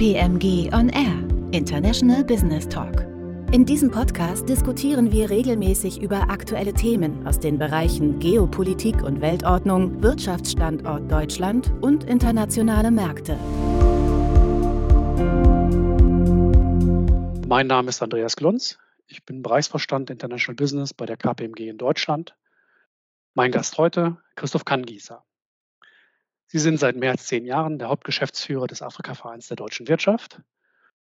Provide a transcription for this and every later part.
KPMG On Air, International Business Talk. In diesem Podcast diskutieren wir regelmäßig über aktuelle Themen aus den Bereichen Geopolitik und Weltordnung, Wirtschaftsstandort Deutschland und internationale Märkte. Mein Name ist Andreas Glunz. Ich bin Bereichsvorstand International Business bei der KPMG in Deutschland. Mein Gast heute, Christoph Kangieser. Sie sind seit mehr als zehn Jahren der Hauptgeschäftsführer des Afrika-Vereins der deutschen Wirtschaft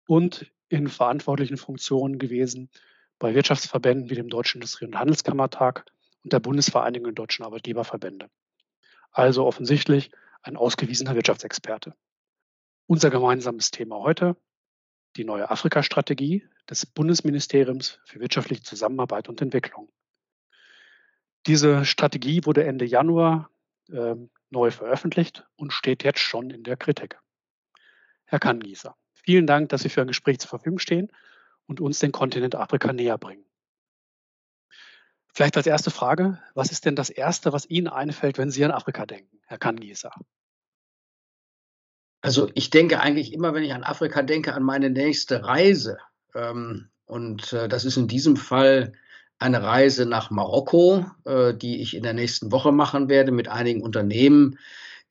und in verantwortlichen Funktionen gewesen bei Wirtschaftsverbänden wie dem Deutschen Industrie- und Handelskammertag und der Bundesvereinigung deutschen Arbeitgeberverbände. Also offensichtlich ein ausgewiesener Wirtschaftsexperte. Unser gemeinsames Thema heute, die neue Afrika-Strategie des Bundesministeriums für wirtschaftliche Zusammenarbeit und Entwicklung. Diese Strategie wurde Ende Januar äh, neu veröffentlicht und steht jetzt schon in der Kritik. Herr Kangieser, vielen Dank, dass Sie für ein Gespräch zur Verfügung stehen und uns den Kontinent Afrika näher bringen. Vielleicht als erste Frage, was ist denn das Erste, was Ihnen einfällt, wenn Sie an Afrika denken, Herr Kangieser? Also ich denke eigentlich immer, wenn ich an Afrika denke, an meine nächste Reise. Ähm, und äh, das ist in diesem Fall eine Reise nach Marokko, äh, die ich in der nächsten Woche machen werde mit einigen Unternehmen,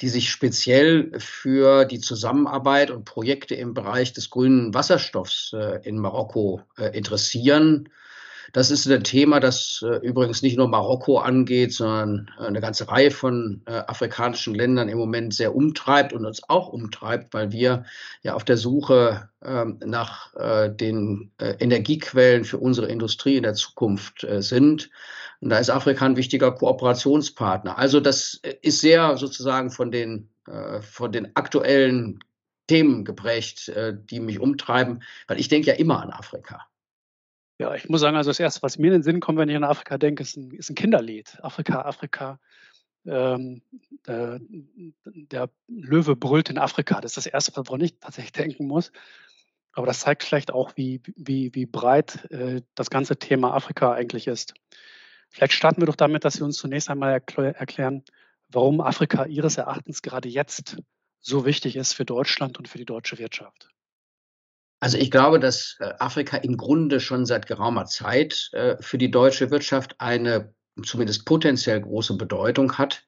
die sich speziell für die Zusammenarbeit und Projekte im Bereich des grünen Wasserstoffs äh, in Marokko äh, interessieren. Das ist ein Thema, das äh, übrigens nicht nur Marokko angeht, sondern äh, eine ganze Reihe von äh, afrikanischen Ländern im Moment sehr umtreibt und uns auch umtreibt, weil wir ja auf der Suche ähm, nach äh, den äh, Energiequellen für unsere Industrie in der Zukunft äh, sind. Und da ist Afrika ein wichtiger Kooperationspartner. Also das ist sehr sozusagen von den, von den aktuellen Themen geprägt, die mich umtreiben, weil ich denke ja immer an Afrika. Ja, ich muss sagen, also das Erste, was mir in den Sinn kommt, wenn ich an Afrika denke, ist ein, ist ein Kinderlied. Afrika, Afrika. Ähm, der, der, Löwe brüllt in Afrika. Das ist das Erste, woran ich tatsächlich denken muss. Aber das zeigt vielleicht auch, wie, wie, wie breit äh, das ganze Thema Afrika eigentlich ist. Vielleicht starten wir doch damit, dass Sie uns zunächst einmal erklär, erklären, warum Afrika Ihres Erachtens gerade jetzt so wichtig ist für Deutschland und für die deutsche Wirtschaft. Also ich glaube, dass äh, Afrika im Grunde schon seit geraumer Zeit äh, für die deutsche Wirtschaft eine zumindest potenziell große Bedeutung hat.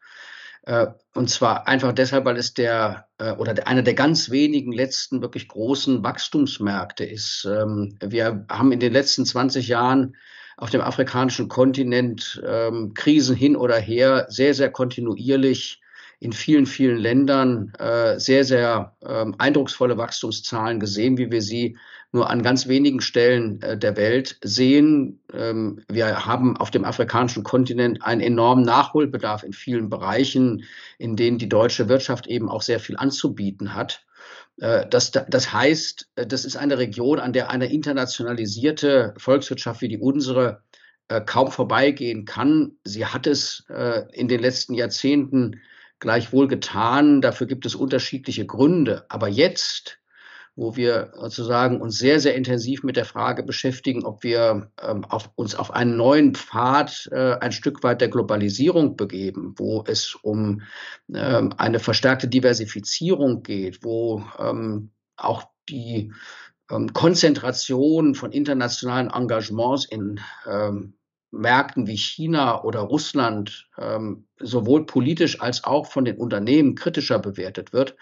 Äh, und zwar einfach deshalb, weil es der oder einer der ganz wenigen letzten wirklich großen Wachstumsmärkte ist. Ähm, wir haben in den letzten 20 Jahren auf dem afrikanischen Kontinent ähm, Krisen hin oder her sehr, sehr kontinuierlich in vielen, vielen Ländern äh, sehr, sehr ähm, eindrucksvolle Wachstumszahlen gesehen, wie wir sie nur an ganz wenigen Stellen äh, der Welt sehen. Ähm, wir haben auf dem afrikanischen Kontinent einen enormen Nachholbedarf in vielen Bereichen, in denen die deutsche Wirtschaft eben auch sehr viel anzubieten hat. Äh, das, das heißt, äh, das ist eine Region, an der eine internationalisierte Volkswirtschaft wie die unsere äh, kaum vorbeigehen kann. Sie hat es in den letzten Jahrzehnten gleichwohl getan. Dafür gibt es unterschiedliche Gründe. Aber jetzt, wo wir sozusagen uns sehr, sehr intensiv mit der Frage beschäftigen, ob wir ähm, auf, uns auf einen neuen Pfad äh, ein Stück weit der Globalisierung begeben, wo es um ähm, eine verstärkte Diversifizierung geht, wo ähm, auch die ähm, Konzentration von internationalen Engagements in ähm, Märkten wie China oder Russland ähm, sowohl politisch als auch von den Unternehmen kritischer bewertet wird,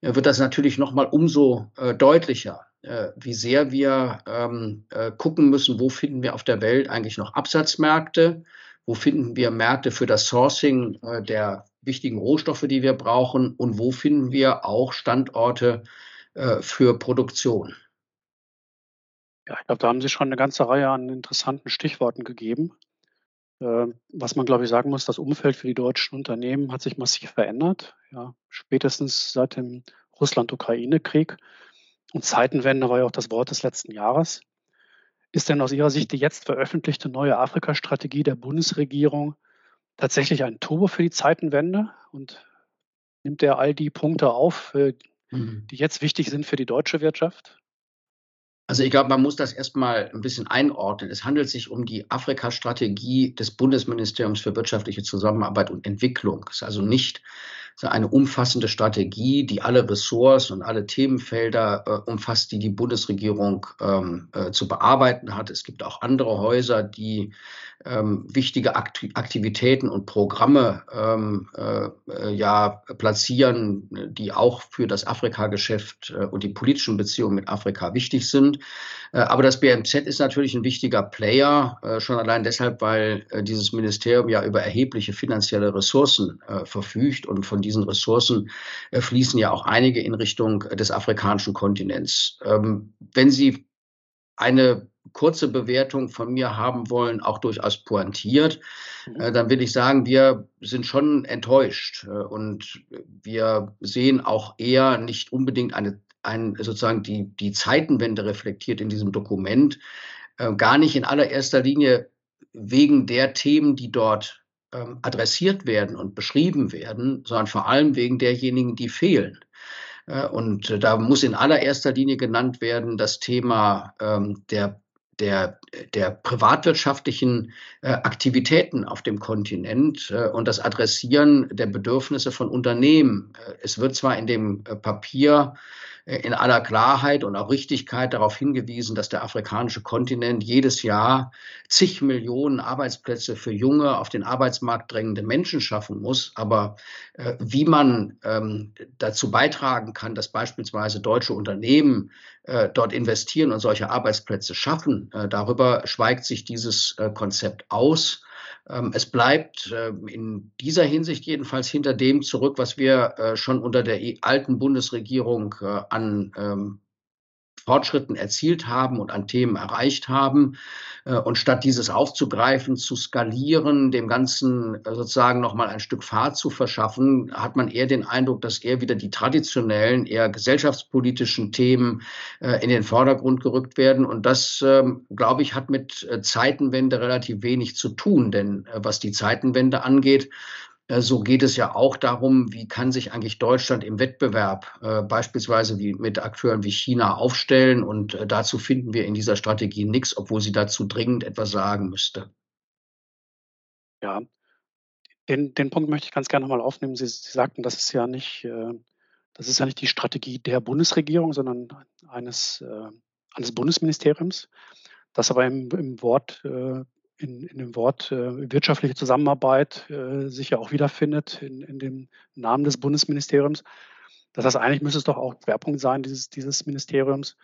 äh, wird das natürlich noch mal umso äh, deutlicher, äh, wie sehr wir ähm, äh, gucken müssen, wo finden wir auf der Welt eigentlich noch Absatzmärkte, wo finden wir Märkte für das Sourcing äh, der wichtigen Rohstoffe, die wir brauchen und wo finden wir auch Standorte äh, für Produktion. Ja, ich glaube, da haben Sie schon eine ganze Reihe an interessanten Stichworten gegeben. Ähm, was man, glaube ich, sagen muss, das Umfeld für die deutschen Unternehmen hat sich massiv verändert. Ja, spätestens seit dem Russland-Ukraine-Krieg. Und Zeitenwende war ja auch das Wort des letzten Jahres. Ist denn aus Ihrer Sicht die jetzt veröffentlichte neue Afrika-Strategie der Bundesregierung tatsächlich ein Turbo für die Zeitenwende? Und nimmt er all die Punkte auf, mhm. die jetzt wichtig sind für die deutsche Wirtschaft? Also ich glaube, man muss das erstmal ein bisschen einordnen. Es handelt sich um die Afrika-Strategie des Bundesministeriums für wirtschaftliche Zusammenarbeit und Entwicklung. Es ist also nicht eine umfassende Strategie, die alle Ressorts und alle Themenfelder äh, umfasst, die die Bundesregierung ähm, äh, zu bearbeiten hat. Es gibt auch andere Häuser, die ähm, wichtige Aktivitäten und Programme ähm, äh, äh, ja platzieren, die auch für das Afrika-Geschäft äh, und die politischen Beziehungen mit Afrika wichtig sind. Äh, aber das BMZ ist natürlich ein wichtiger Player, äh, schon allein deshalb, weil äh, dieses Ministerium ja über erhebliche finanzielle Ressourcen verfügt und von diesen Ressourcen fließen ja auch einige in Richtung des afrikanischen Kontinents. Ähm, wenn Sie eine kurze Bewertung von mir haben wollen, auch durchaus pointiert, mhm. äh, dann will ich sagen, wir sind schon enttäuscht äh, und wir sehen auch eher nicht unbedingt eine, ein, sozusagen die, die Zeitenwende reflektiert in diesem Dokument, äh, gar nicht in allererster Linie wegen der Themen, die dort ähm, adressiert werden und beschrieben werden, sondern vor allem wegen derjenigen, die fehlen. Und da muss in allererster Linie genannt werden das Thema ähm, der der, der privatwirtschaftlichen äh, Aktivitäten auf dem Kontinent äh, und das Adressieren der Bedürfnisse von Unternehmen. Äh, es wird zwar in dem äh, Papier in aller Klarheit und auch Richtigkeit darauf hingewiesen, dass der afrikanische Kontinent jedes Jahr zig Millionen Arbeitsplätze für junge, auf den Arbeitsmarkt drängende Menschen schaffen muss. Aber äh, wie man ähm, dazu beitragen kann, dass beispielsweise deutsche Unternehmen äh, dort investieren und solche Arbeitsplätze schaffen, äh, darüber schweigt sich dieses äh, Konzept aus. Ähm, es bleibt ähm, in dieser Hinsicht jedenfalls hinter dem zurück, was wir äh, schon unter der alten Bundesregierung äh, an ähm, Fortschritten erzielt haben und an Themen erreicht haben. Äh, und statt dieses aufzugreifen, zu skalieren, dem Ganzen äh, sozusagen nochmal ein Stück Fahrt zu verschaffen, hat man eher den Eindruck, dass eher wieder die traditionellen, eher gesellschaftspolitischen Themen äh, in den Vordergrund gerückt werden. Und das, ähm, glaube ich, hat mit Zeitenwende relativ wenig zu tun. Denn was die Zeitenwende angeht, so geht es ja auch darum, wie kann sich eigentlich Deutschland im Wettbewerb äh, beispielsweise wie mit Akteuren wie China aufstellen. Und äh, dazu finden wir in dieser Strategie nichts, obwohl sie dazu dringend etwas sagen müsste. Ja, den, den Punkt möchte ich ganz gerne nochmal aufnehmen. Sie, Sie, sagten, das ist ja nicht, äh, das ist ja nicht die Strategie der Bundesregierung, sondern eines, äh, eines Bundesministeriums, das aber im, im Wort äh, in, in dem Wort äh, wirtschaftliche Zusammenarbeit äh, sich ja auch wiederfindet in, in dem Namen des Bundesministeriums. Das heißt, eigentlich müsste es doch auch Schwerpunkt sein dieses, dieses Ministeriums,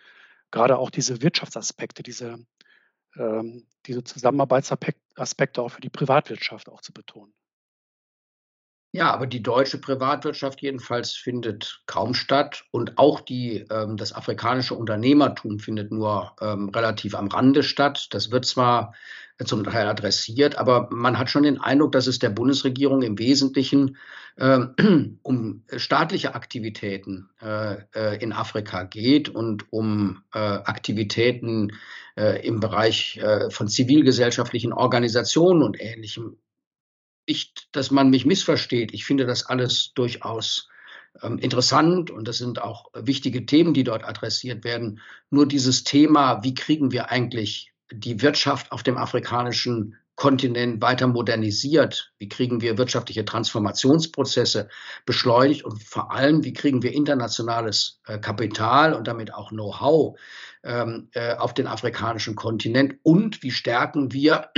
gerade auch diese Wirtschaftsaspekte, diese, ähm, diese Zusammenarbeitsaspekte auch für die Privatwirtschaft auch zu betonen. Ja, aber die deutsche Privatwirtschaft jedenfalls findet kaum statt und auch die, ähm, das afrikanische Unternehmertum findet nur ähm, relativ am Rande statt. Das wird zwar zum Teil adressiert, aber man hat schon den Eindruck, dass es der Bundesregierung im Wesentlichen äh, um staatliche Aktivitäten äh, äh, in Afrika geht und um äh, Aktivitäten äh, im Bereich äh, von zivilgesellschaftlichen Organisationen und Ähnlichem nicht, dass man mich missversteht. Ich finde das alles durchaus ähm, interessant und das sind auch wichtige Themen, die dort adressiert werden. Nur dieses Thema, wie kriegen wir eigentlich die Wirtschaft auf dem afrikanischen Kontinent weiter modernisiert? Wie kriegen wir wirtschaftliche Transformationsprozesse beschleunigt? Und vor allem, wie kriegen wir internationales äh, Kapital und damit auch Know-how ähm, äh, auf den afrikanischen Kontinent? Und wie stärken wir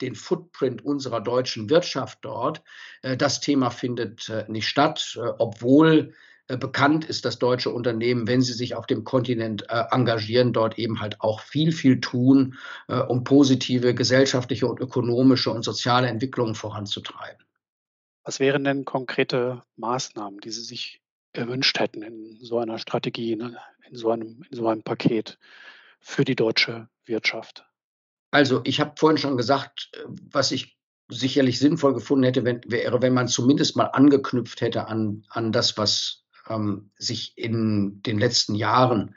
den Footprint unserer deutschen Wirtschaft dort. Äh, das Thema findet äh, nicht statt, äh, obwohl bekannt ist, dass deutsche Unternehmen, wenn sie sich auf dem Kontinent engagieren, dort eben halt auch viel, viel tun, um positive gesellschaftliche und ökonomische und soziale Entwicklungen voranzutreiben. Was wären denn konkrete Maßnahmen, die Sie sich erwünscht hätten in so einer Strategie, ne, in so einem, in so einem Paket für die deutsche Wirtschaft? Also ich habe vorhin schon gesagt, äh, was ich sicherlich sinnvoll gefunden hätte, wenn, wäre, wenn man zumindest mal angeknüpft hätte an, an das, was ähm, sich in den letzten Jahren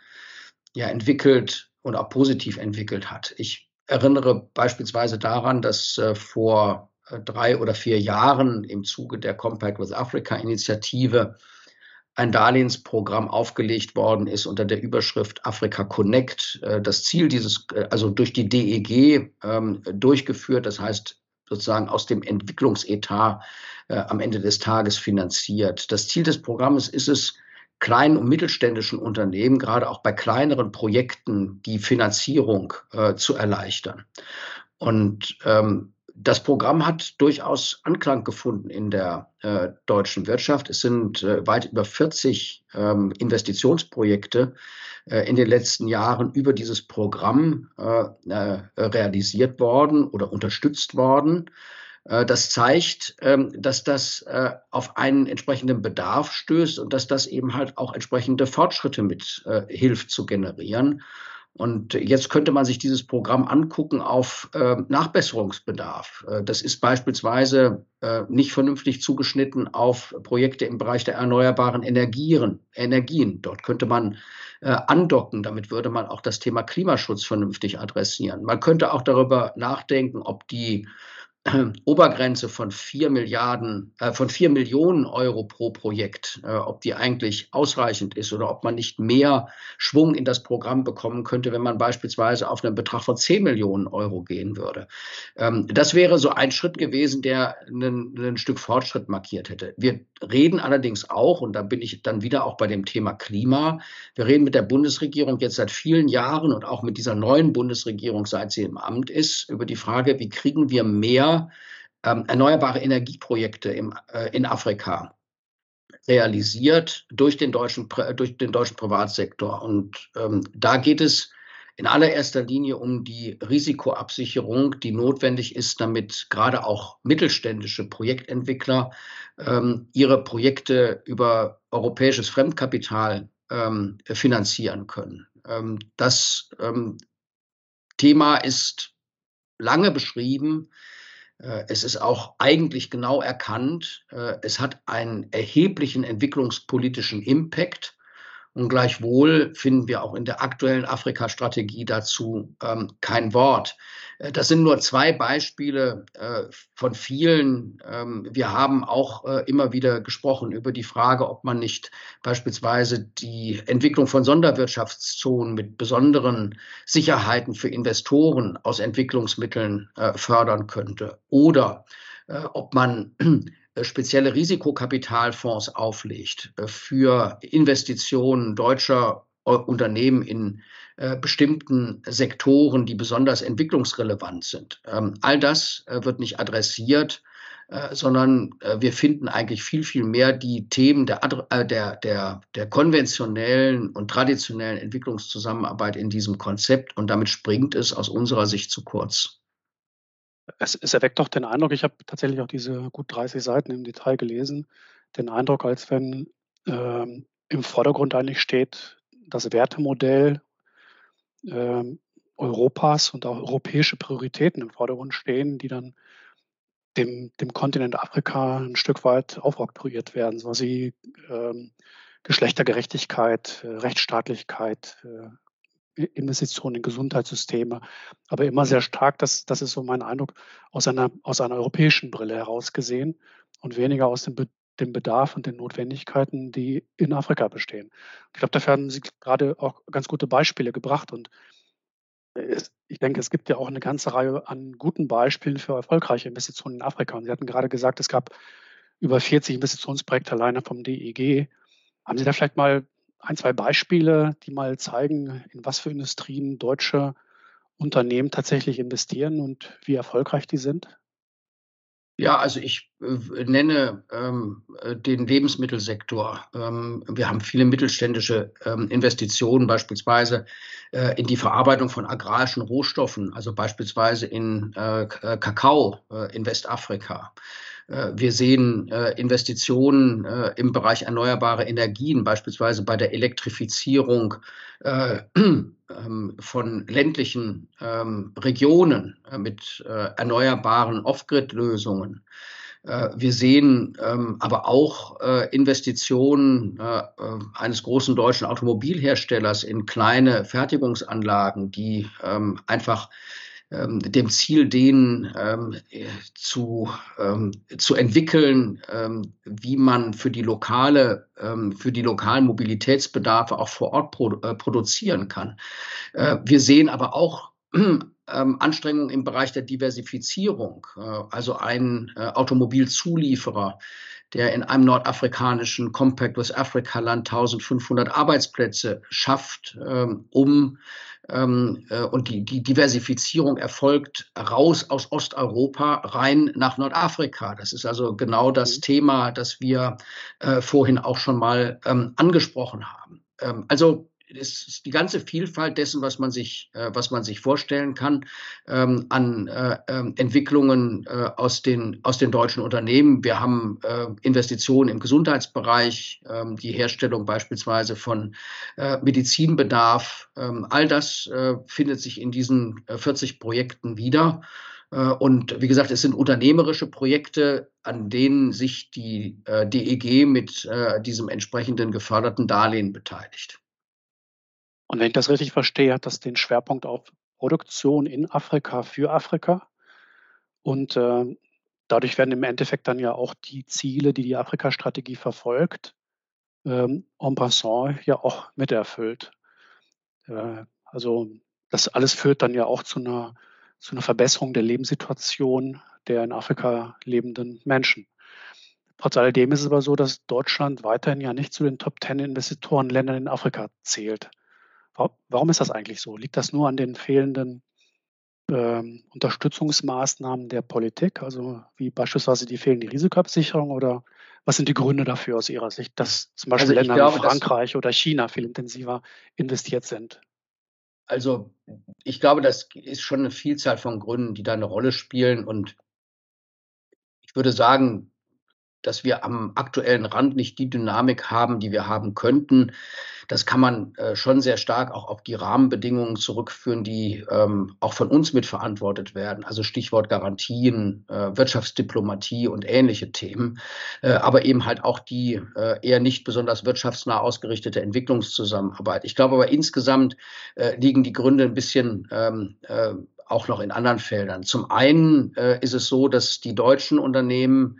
ja entwickelt und auch positiv entwickelt hat. Ich erinnere beispielsweise daran, dass äh, vor äh, drei oder vier Jahren im Zuge der Compact with Africa Initiative ein Darlehensprogramm aufgelegt worden ist unter der Überschrift Afrika Connect. Äh, das Ziel dieses, äh, also durch die DEG ähm, durchgeführt, das heißt sozusagen aus dem Entwicklungsetat äh, am Ende des Tages finanziert. Das Ziel des Programmes ist es, kleinen und mittelständischen Unternehmen, gerade auch bei kleineren Projekten, die Finanzierung zu erleichtern. Und ähm, das Programm hat durchaus Anklang gefunden in der äh, deutschen Wirtschaft. Es sind äh, weit über 40 ähm, Investitionsprojekte äh, in den letzten Jahren über dieses Programm äh, äh, realisiert worden oder unterstützt worden. Äh, das zeigt, ähm, dass das auf einen entsprechenden Bedarf stößt und dass das eben halt auch entsprechende Fortschritte mit hilft zu generieren. Und jetzt könnte man sich dieses Programm angucken auf äh, Nachbesserungsbedarf. Äh, das ist beispielsweise äh, nicht vernünftig zugeschnitten auf Projekte im Bereich der erneuerbaren Energien. Energien. Dort könnte man äh, andocken. Damit würde man auch das Thema Klimaschutz vernünftig adressieren. Man könnte auch darüber nachdenken, ob die Obergrenze von vier Milliarden, äh, von vier Millionen Euro pro Projekt, äh, ob die eigentlich ausreichend ist oder ob man nicht mehr Schwung in das Programm bekommen könnte, wenn man beispielsweise auf einen Betrag von zehn Millionen Euro gehen würde. Ähm, das wäre so ein Schritt gewesen, der ein Stück Fortschritt markiert hätte. Wir reden allerdings auch, und da bin ich dann wieder auch bei dem Thema Klima, wir reden mit der Bundesregierung jetzt seit vielen Jahren und auch mit dieser neuen Bundesregierung, seit sie im Amt ist, über die Frage, wie kriegen wir mehr ähm, erneuerbare Energieprojekte im, äh, in Afrika realisiert durch den deutschen, durch den deutschen Privatsektor. Und ähm, da geht es in allererster Linie um die Risikoabsicherung, die notwendig ist, damit gerade auch mittelständische Projektentwickler ähm, ihre Projekte über europäisches Fremdkapital ähm, finanzieren können. Ähm, das ähm, Thema ist lange beschrieben. Äh, es ist auch eigentlich genau erkannt, äh, es hat einen erheblichen entwicklungspolitischen Impact. Und gleichwohl finden wir auch in der aktuellen Afrika-Strategie dazu ähm, kein Wort. Äh, das sind nur zwei Beispiele äh, von vielen. Ähm, wir haben auch äh, immer wieder gesprochen über die Frage, ob man nicht beispielsweise die Entwicklung von Sonderwirtschaftszonen mit besonderen Sicherheiten für Investoren aus Entwicklungsmitteln äh, fördern könnte. Oder äh, ob man spezielle Risikokapitalfonds auflegt äh, für Investitionen deutscher äh, Unternehmen in bestimmten Sektoren, die besonders entwicklungsrelevant sind. Ähm, all das wird nicht adressiert, sondern wir finden eigentlich viel, viel mehr die Themen der, der, der, der konventionellen und traditionellen Entwicklungszusammenarbeit in diesem Konzept und damit springt es aus unserer Sicht zu kurz es, es erweckt doch den Eindruck, ich habe tatsächlich auch diese gut 30 Seiten im Detail gelesen, den Eindruck, als wenn ähm, im Vordergrund eigentlich steht, das Wertemodell ähm, Europas und auch europäische Prioritäten im Vordergrund stehen, die dann dem, dem Kontinent Afrika ein Stück weit aufoktroyiert werden, so wie ähm, Geschlechtergerechtigkeit, äh, Rechtsstaatlichkeit, äh, Investitionen in Gesundheitssysteme, aber immer sehr stark, das, das ist so mein Eindruck, aus einer, aus einer europäischen Brille heraus gesehen und weniger aus dem, Be dem Bedarf und den Notwendigkeiten, die in Afrika bestehen. Ich glaube, dafür haben Sie gerade auch ganz gute Beispiele gebracht und es, ich denke, es gibt ja auch eine ganze Reihe an guten Beispielen für erfolgreiche Investitionen in Afrika. Und Sie hatten gerade gesagt, es gab über 40 Investitionsprojekte alleine vom DEG. Haben Sie da vielleicht mal ein, zwei Beispiele, die mal zeigen, in was für Industrien deutsche Unternehmen tatsächlich investieren und wie erfolgreich die sind? Ja, also ich äh, nenne ähm, äh, den Lebensmittelsektor. Ähm, wir haben viele mittelständische ähm, Investitionen, beispielsweise äh, in die Verarbeitung von agrarischen Rohstoffen, also beispielsweise in äh, Kakao äh, in Westafrika. Wir sehen Investitionen im Bereich erneuerbare Energien, beispielsweise bei der Elektrifizierung ähm, von ländlichen ähm, Regionen äh, mit äh, erneuerbaren Off-Grid-Lösungen. Äh, wir sehen ähm, aber auch Investitionen eines großen deutschen Automobilherstellers in kleine Fertigungsanlagen, die einfach ähm, dem Ziel, den ähm, zu, ähm, zu entwickeln, ähm, wie man für die lokale, ähm, für die lokalen Mobilitätsbedarfe auch vor Ort pro, äh, produzieren kann. Äh, wir sehen aber auch ähm, Anstrengungen im Bereich der Diversifizierung, äh, also ein äh, Automobilzulieferer, der in einem nordafrikanischen Compact with Africa Land 1500 Arbeitsplätze schafft, ähm, um ähm, äh, und die, die Diversifizierung erfolgt raus aus Osteuropa rein nach Nordafrika. Das ist also genau das mhm. Thema, das wir äh, vorhin auch schon mal ähm, angesprochen haben. Ähm, also ist die ganze Vielfalt dessen, was man sich, äh, was man sich vorstellen kann, ähm, an äh, äh, Entwicklungen äh, aus, den, aus den deutschen Unternehmen. Wir haben äh, Investitionen im Gesundheitsbereich, ähm, die Herstellung beispielsweise von äh, Medizinbedarf. Ähm, all das findet sich in diesen 40 Projekten wieder. Und wie gesagt, es sind unternehmerische Projekte, an denen sich die DEG mit diesem entsprechenden geförderten Darlehen beteiligt. Und wenn ich das richtig verstehe, hat das den Schwerpunkt auf Produktion in Afrika für Afrika. Und äh, dadurch werden im Endeffekt dann ja auch die Ziele, die die Afrika-Strategie verfolgt, ähm, en passant ja auch miterfüllt. Äh, also das alles führt dann ja auch zu einer, zu einer Verbesserung der Lebenssituation der in Afrika lebenden Menschen. Trotz alledem ist es aber so, dass Deutschland weiterhin ja nicht zu den Top Ten Investitorenländern in Afrika zählt. Warum ist das eigentlich so? Liegt das nur an den fehlenden ähm, Unterstützungsmaßnahmen der Politik, also wie beispielsweise die fehlende Risikoabsicherung oder was sind die Gründe dafür aus Ihrer Sicht, dass zum Beispiel also Länder glaube, wie Frankreich oder China viel intensiver investiert sind? Also ich glaube, das ist schon eine Vielzahl von Gründen, die da eine Rolle spielen und ich würde sagen, dass wir am aktuellen Rand nicht die Dynamik haben, die wir haben könnten. Das kann man äh, schon sehr stark auch auf die Rahmenbedingungen zurückführen, die ähm, auch von uns mitverantwortet werden. Also Stichwort Garantien, äh, Wirtschaftsdiplomatie und ähnliche Themen. Äh, aber eben halt auch die äh, eher nicht besonders wirtschaftsnah ausgerichtete Entwicklungszusammenarbeit. Ich glaube aber insgesamt äh, liegen die Gründe ein bisschen ähm, äh, auch noch in anderen Feldern. Zum einen ist es so, dass die deutschen Unternehmen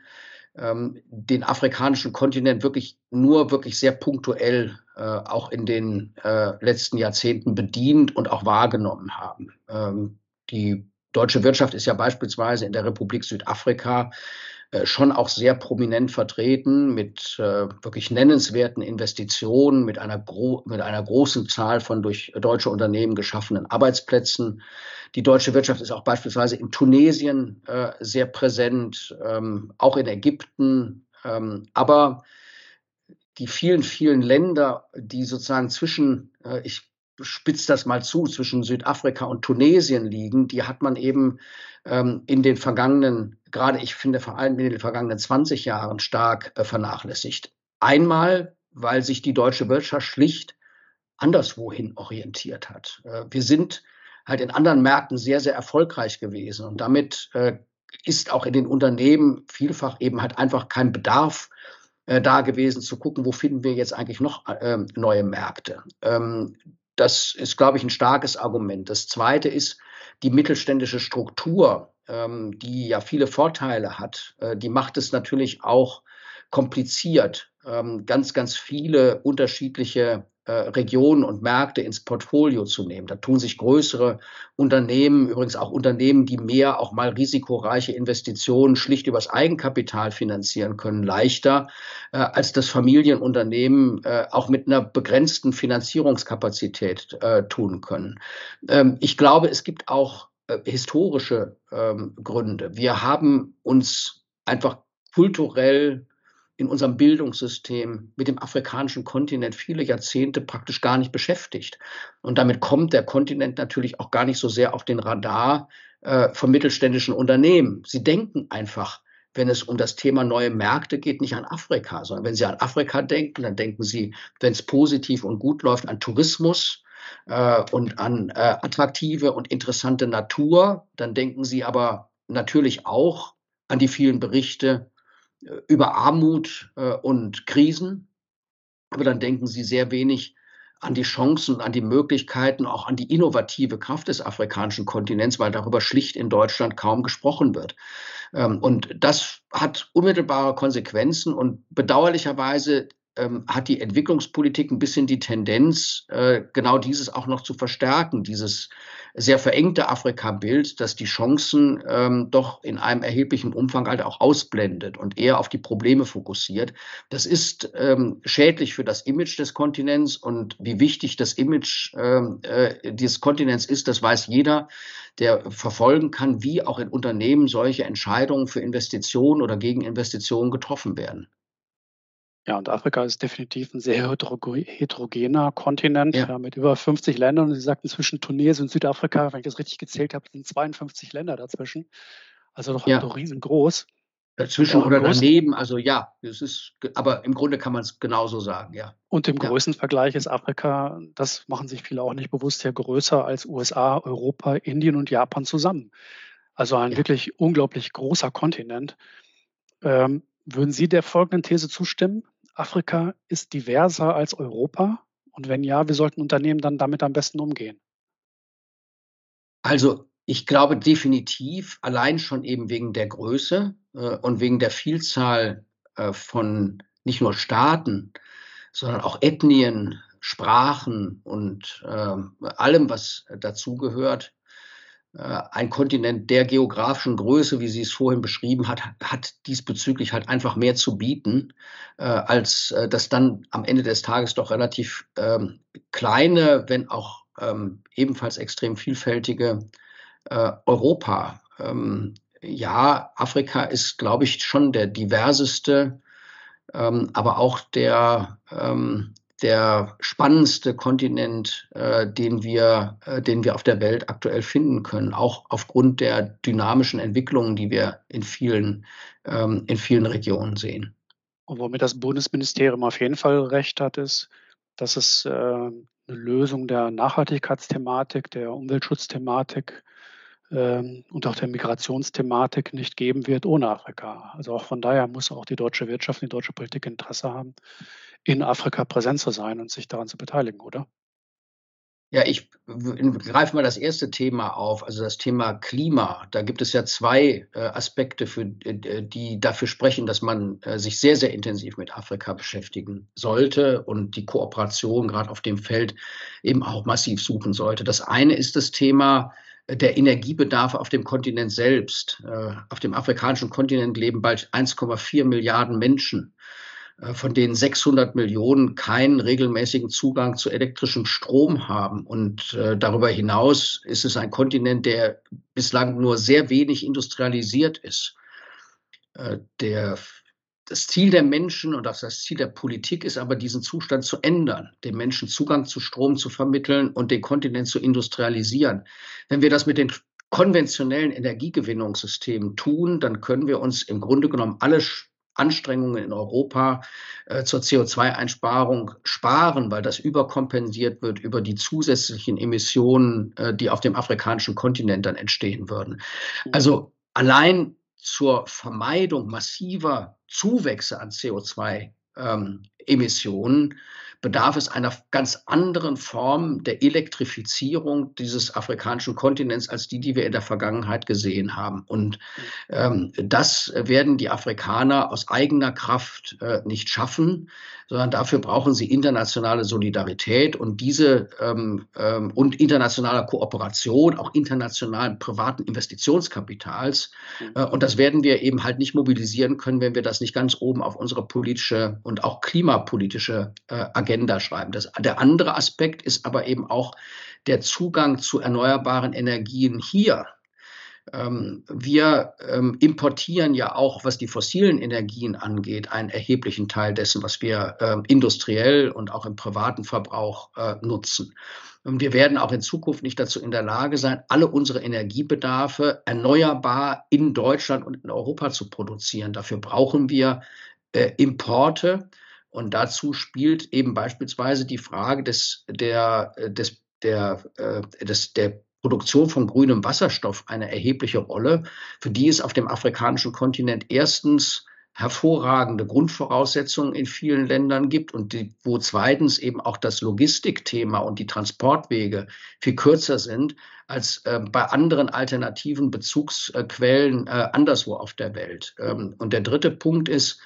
ähm, den afrikanischen Kontinent wirklich nur wirklich sehr punktuell äh, auch in den äh, letzten Jahrzehnten bedient und auch wahrgenommen haben. Ähm, die deutsche Wirtschaft ist ja beispielsweise in der Republik Südafrika schon auch sehr prominent vertreten mit äh, wirklich nennenswerten Investitionen, mit einer, mit einer großen Zahl von durch deutsche Unternehmen geschaffenen Arbeitsplätzen. Die deutsche Wirtschaft ist auch beispielsweise in Tunesien äh, sehr präsent, ähm, auch in Ägypten. Ähm, aber die vielen, vielen Länder, die sozusagen zwischen, äh, ich spitze das mal zu, zwischen Südafrika und Tunesien liegen, die hat man eben ähm, in den vergangenen, gerade ich finde vor allem in den vergangenen 20 Jahren stark äh, vernachlässigt. Einmal, weil sich die deutsche Wirtschaft schlicht anderswohin orientiert hat. Äh, wir sind halt in anderen Märkten sehr, sehr erfolgreich gewesen und damit äh, ist auch in den Unternehmen vielfach eben halt einfach kein Bedarf da gewesen, zu gucken, wo finden wir jetzt eigentlich noch äh, neue Märkte. Ähm, das ist, glaube ich, ein starkes Argument. Das zweite ist die mittelständische Struktur, ähm, die ja viele Vorteile hat. Äh, die macht es natürlich auch kompliziert, ähm, ganz, ganz viele unterschiedliche äh, Regionen und Märkte ins Portfolio zu nehmen. Da tun sich größere Unternehmen, übrigens auch Unternehmen, die mehr auch mal risikoreiche Investitionen schlicht übers Eigenkapital finanzieren können, leichter äh, als das Familienunternehmen auch mit einer begrenzten Finanzierungskapazität tun können. Ähm, ich glaube, es gibt auch äh, historische ähm, Gründe. Wir haben uns einfach kulturell in unserem Bildungssystem mit dem afrikanischen Kontinent viele Jahrzehnte praktisch gar nicht beschäftigt. Und damit kommt der Kontinent natürlich auch gar nicht so sehr auf den Radar äh, von mittelständischen Unternehmen. Sie denken einfach, wenn es um das Thema neue Märkte geht, nicht an Afrika, sondern wenn Sie an Afrika denken, dann denken Sie, wenn es positiv und gut läuft, an Tourismus, äh, und an äh, attraktive und interessante Natur, dann denken Sie aber natürlich auch an die vielen Berichte über Armut äh, und Krisen. Aber dann denken sie sehr wenig an die Chancen an die Möglichkeiten, auch an die innovative Kraft des afrikanischen Kontinents, weil darüber schlicht in Deutschland kaum gesprochen wird. Ähm, und das hat unmittelbare Konsequenzen und bedauerlicherweise ähm, hat die Entwicklungspolitik ein bisschen die Tendenz, äh, genau dieses auch noch zu verstärken, dieses sehr verengte Afrika-Bild, das die Chancen ähm, doch in einem erheblichen Umfang halt auch ausblendet und eher auf die Probleme fokussiert. Das ist ähm, schädlich für das Image des Kontinents und wie wichtig das Image ähm, äh, dieses Kontinents ist, das weiß jeder, der verfolgen kann, wie auch in Unternehmen solche Entscheidungen für Investitionen oder Gegeninvestitionen getroffen werden. Ja, und Afrika ist definitiv ein sehr heterogener Kontinent ja. Ja, mit über 50 Ländern. Und Sie sagten zwischen Tunesien und Südafrika, wenn ich das richtig gezählt habe, sind 52 Länder dazwischen. Also doch, ja. doch riesengroß. Dazwischen oder daneben, also ja, es ist, aber im Grunde kann man es genauso sagen, ja. Und im ja. Größenvergleich ist Afrika, das machen sich viele auch nicht bewusst, ja größer als USA, Europa, Indien und Japan zusammen. Also ein ja. wirklich unglaublich großer Kontinent. Ähm, würden Sie der folgenden These zustimmen? Afrika ist diverser als Europa? Und wenn ja, wie sollten Unternehmen dann damit am besten umgehen? Also ich glaube definitiv, allein schon eben wegen der Größe äh, und wegen der Vielzahl äh, von nicht nur Staaten, sondern auch Ethnien, Sprachen und äh, allem, was dazugehört, ein Kontinent der geografischen Größe, wie Sie es vorhin beschrieben hat, hat diesbezüglich halt einfach mehr zu bieten, äh, als äh, das dann am Ende des Tages doch relativ ähm, kleine, wenn auch ähm, ebenfalls extrem vielfältige äh, Europa. Ähm, ja, Afrika ist, glaube ich, schon der diverseste, ähm, aber auch der ähm, der spannendste Kontinent, äh, den, wir, äh, den wir auf der Welt aktuell finden können, auch aufgrund der dynamischen Entwicklungen, die wir in vielen, ähm, in vielen Regionen sehen. Und womit das Bundesministerium auf jeden Fall recht hat, ist, dass es äh, eine Lösung der Nachhaltigkeitsthematik, der Umweltschutzthematik und auch der Migrationsthematik nicht geben wird ohne Afrika. Also auch von daher muss auch die deutsche Wirtschaft, die deutsche Politik Interesse haben, in Afrika präsent zu sein und sich daran zu beteiligen, oder? Ja, ich greife mal das erste Thema auf, also das Thema Klima. Da gibt es ja zwei äh, Aspekte, für, äh, die dafür sprechen, dass man äh, sich sehr, sehr intensiv mit Afrika beschäftigen sollte und die Kooperation gerade auf dem Feld eben auch massiv suchen sollte. Das eine ist das Thema der Energiebedarf auf dem Kontinent selbst. Äh, auf dem afrikanischen Kontinent leben bald 1,4 Milliarden Menschen, äh, von denen 600 Millionen keinen regelmäßigen Zugang zu elektrischem Strom haben. Und äh, darüber hinaus ist es ein Kontinent, der bislang nur sehr wenig industrialisiert ist. Der das Ziel der Menschen und auch das Ziel der Politik ist aber, diesen Zustand zu ändern, den Menschen Zugang zu Strom zu vermitteln und den Kontinent zu industrialisieren. Wenn wir das mit den konventionellen Energiegewinnungssystemen tun, dann können wir uns im Grunde genommen alle Anstrengungen in Europa äh, zur CO2-Einsparung sparen, weil das überkompensiert wird über die zusätzlichen Emissionen, äh, die auf dem afrikanischen Kontinent dann entstehen würden. Also allein zur Vermeidung massiver Zuwächse an CO2-Emissionen ähm, bedarf es einer ganz anderen Form der Elektrifizierung dieses afrikanischen Kontinents als die, die wir in der Vergangenheit gesehen haben. Und ähm, das werden die Afrikaner aus eigener Kraft äh, nicht schaffen, sondern dafür brauchen sie internationale Solidarität und diese ähm, ähm, und internationale Kooperation, auch internationalen privaten Investitionskapitals. Mhm. Äh, und das werden wir eben halt nicht mobilisieren können, wenn wir das nicht ganz oben auf unsere politische und auch klimapolitische äh, Agenda schreiben. Das, der andere Aspekt ist aber eben auch der Zugang zu erneuerbaren Energien hier. Ähm, wir ähm, importieren ja auch, was die fossilen Energien angeht, einen erheblichen Teil dessen, was wir ähm, industriell und auch im privaten Verbrauch äh, nutzen. Und wir werden auch in Zukunft nicht dazu in der Lage sein, alle unsere Energiebedarfe erneuerbar in Deutschland und in Europa zu produzieren. Dafür brauchen wir äh, Importe. Und dazu spielt eben beispielsweise die Frage des, der, äh, des, der, äh, des, der Produktion von grünem Wasserstoff eine erhebliche Rolle, für die es auf dem afrikanischen Kontinent erstens hervorragende Grundvoraussetzungen in vielen Ländern gibt und die, wo zweitens eben auch das Logistikthema und die Transportwege viel kürzer sind als äh, bei anderen alternativen Bezugsquellen äh, anderswo auf der Welt. Ähm, und der dritte Punkt ist,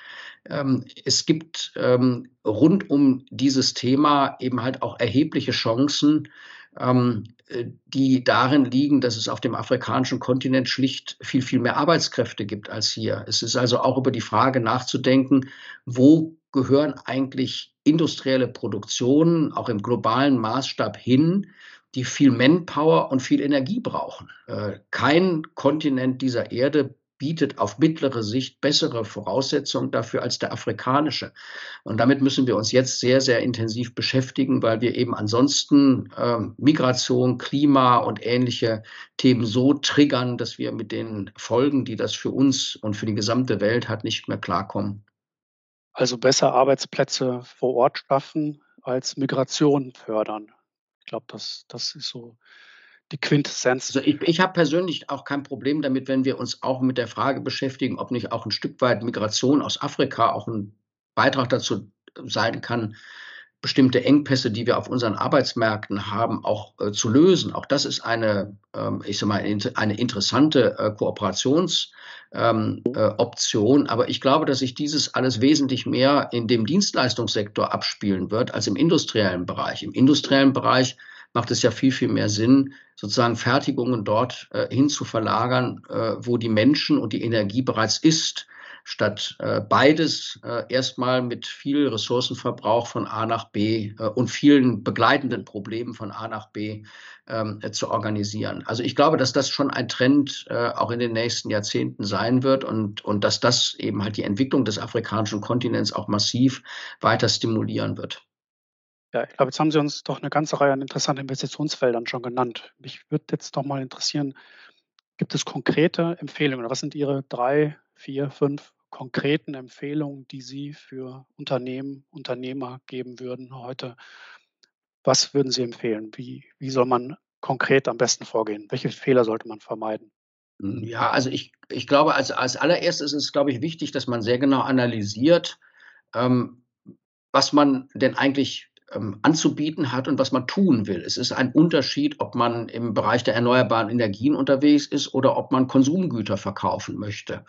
ähm, es gibt ähm, rund um dieses Thema eben halt auch erhebliche Chancen, ähm, äh, die darin liegen, dass es auf dem afrikanischen Kontinent schlicht viel, viel mehr Arbeitskräfte gibt als hier. Es ist also auch über die Frage nachzudenken, wo gehören eigentlich industrielle Produktionen auch im globalen Maßstab hin, die viel Manpower und viel Energie brauchen. Äh, kein Kontinent dieser Erde bietet auf mittlere Sicht bessere Voraussetzungen dafür als der afrikanische. Und damit müssen wir uns jetzt sehr, sehr intensiv beschäftigen, weil wir eben ansonsten äh, Migration, Klima und ähnliche Themen so triggern, dass wir mit den Folgen, die das für uns und für die gesamte Welt hat, nicht mehr klarkommen. Also besser Arbeitsplätze vor Ort schaffen als Migration fördern. Ich glaube, das, das ist so die Quintessenz. Also ich, ich habe persönlich auch kein Problem damit, wenn wir uns auch mit der Frage beschäftigen, ob nicht auch ein Stück weit Migration aus Afrika auch ein Beitrag dazu sein kann, bestimmte Engpässe, die wir auf unseren Arbeitsmärkten haben, auch äh, zu lösen. Auch das ist eine, ähm, ich sag mal, eine interessante äh, Kooperationsoption. Ähm, äh, Aber ich glaube, dass sich dieses alles wesentlich mehr in dem Dienstleistungssektor abspielen wird als im industriellen Bereich. Im industriellen Bereich macht es ja viel, viel mehr Sinn, sozusagen Fertigungen dort äh, hin zu verlagern, äh, wo die Menschen und die Energie bereits ist, statt äh, beides äh, erstmal mit viel Ressourcenverbrauch von A nach B äh, und vielen begleitenden Problemen von A nach B ähm, äh, zu organisieren. Also ich glaube, dass das schon ein Trend äh, auch in den nächsten Jahrzehnten sein wird und, und dass das eben halt die Entwicklung des afrikanischen Kontinents auch massiv weiter stimulieren wird. Ja, ich glaube, jetzt haben Sie uns doch eine ganze Reihe an interessanten Investitionsfeldern schon genannt. Mich würde jetzt doch mal interessieren, gibt es konkrete Empfehlungen? Was sind Ihre drei, vier, fünf konkreten Empfehlungen, die Sie für Unternehmen, Unternehmer geben würden heute? Was würden Sie empfehlen? Wie, wie soll man konkret am besten vorgehen? Welche Fehler sollte man vermeiden? Ja, also ich, ich glaube, als, als allererstes ist es, glaube ich, wichtig, dass man sehr genau analysiert, ähm, was man denn eigentlich ähm, anzubieten hat und was man tun will. Es ist ein Unterschied, ob man im Bereich der erneuerbaren Energien unterwegs ist oder ob man Konsumgüter verkaufen möchte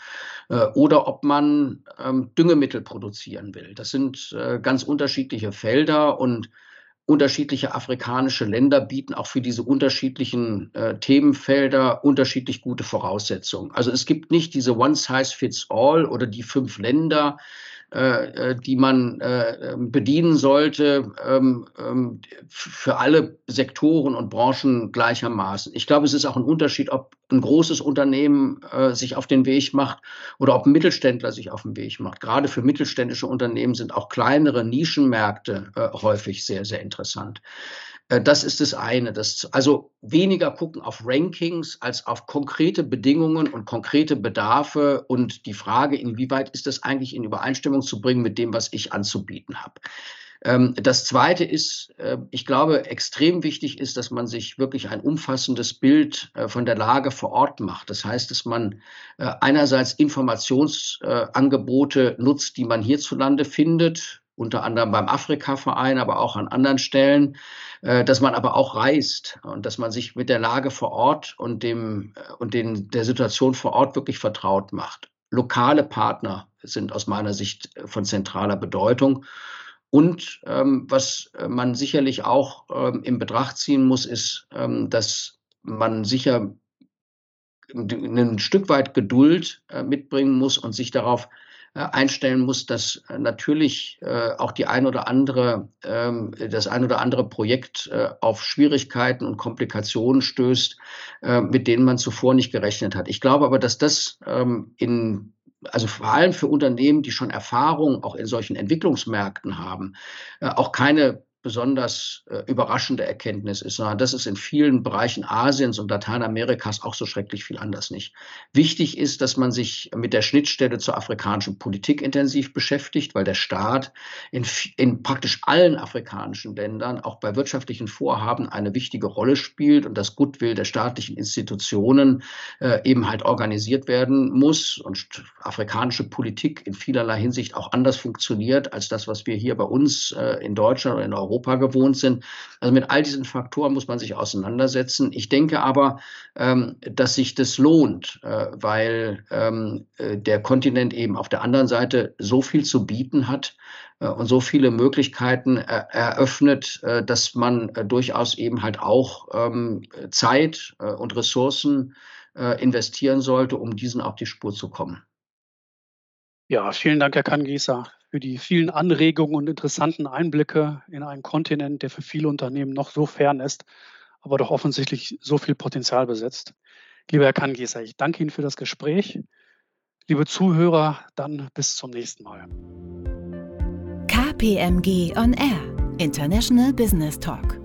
äh, oder ob man ähm, Düngemittel produzieren will. Das sind äh, ganz unterschiedliche Felder und unterschiedliche afrikanische Länder bieten auch für diese unterschiedlichen äh, Themenfelder unterschiedlich gute Voraussetzungen. Also es gibt nicht diese One-Size-Fits-All oder die fünf Länder, die man äh, ähm, bedienen sollte ähm, ähm, für alle Sektoren und Branchen gleichermaßen. Ich glaube, es ist auch ein Unterschied, ob ein großes Unternehmen sich auf den Weg macht oder ob ein Mittelständler sich auf den Weg macht. Gerade für mittelständische Unternehmen sind auch kleinere Nischenmärkte häufig sehr, sehr interessant. Äh, das ist das eine. Das, also weniger gucken auf Rankings als auf konkrete Bedingungen und konkrete Bedarfe und die Frage, inwieweit ist das eigentlich in Übereinstimmung zu bringen mit dem, was ich anzubieten habe. Ähm, das Zweite ist, äh, ich glaube, extrem wichtig ist, dass man sich wirklich ein umfassendes Bild äh, von der Lage vor Ort macht. Das heißt, dass man einerseits Informationsangebote nutzt, die man hierzulande findet, unter anderem beim Afrika-Verein, aber auch an anderen Stellen, äh, dass man aber auch reist und dass man sich mit der Lage vor Ort und dem äh, und den, der Situation vor Ort wirklich vertraut macht. Lokale Partner sind aus meiner Sicht von zentraler Bedeutung. Und ähm, was man sicherlich auch ähm, in Betracht ziehen muss, ist, ähm, dass man sicher ein Stück weit Geduld äh, mitbringen muss und sich darauf äh, einstellen muss, dass äh, natürlich äh, auch die ein oder andere, ähm, das ein oder andere Projekt auf Schwierigkeiten und Komplikationen stößt, mit denen man zuvor nicht gerechnet hat. Ich glaube aber, dass das ähm, in also vor allem für Unternehmen, die schon Erfahrung auch in solchen Entwicklungsmärkten haben, auch keine besonders äh, überraschende Erkenntnis ist, sondern das ist in vielen Bereichen Asiens und Lateinamerikas auch so schrecklich viel anders nicht. Wichtig ist, dass man sich mit der Schnittstelle zur afrikanischen Politik intensiv beschäftigt, weil der Staat in, in praktisch allen afrikanischen Ländern, auch bei wirtschaftlichen Vorhaben, eine wichtige Rolle spielt und das Goodwill der staatlichen Institutionen äh, eben halt organisiert werden muss und afrikanische Politik in vielerlei Hinsicht auch anders funktioniert als das, was wir hier bei uns äh, in Deutschland oder in Europa Europa gewohnt sind. Also mit all diesen Faktoren muss man sich auseinandersetzen. Ich denke aber, ähm, dass sich das lohnt, äh, weil ähm, äh, der Kontinent eben auf der anderen Seite so viel zu bieten hat äh, und so viele Möglichkeiten er eröffnet, äh, dass man äh, durchaus eben halt auch ähm, Zeit äh, und Ressourcen investieren sollte, um diesen auf die Spur zu kommen. Ja, vielen Dank, Herr Kangieser, für die vielen Anregungen und interessanten Einblicke in einen Kontinent, der für viele Unternehmen noch so fern ist, aber doch offensichtlich so viel Potenzial besitzt. Lieber Herr Kangieser, ich danke Ihnen für das Gespräch. Liebe Zuhörer, dann bis zum nächsten Mal. KPMG On Air, International Business Talk.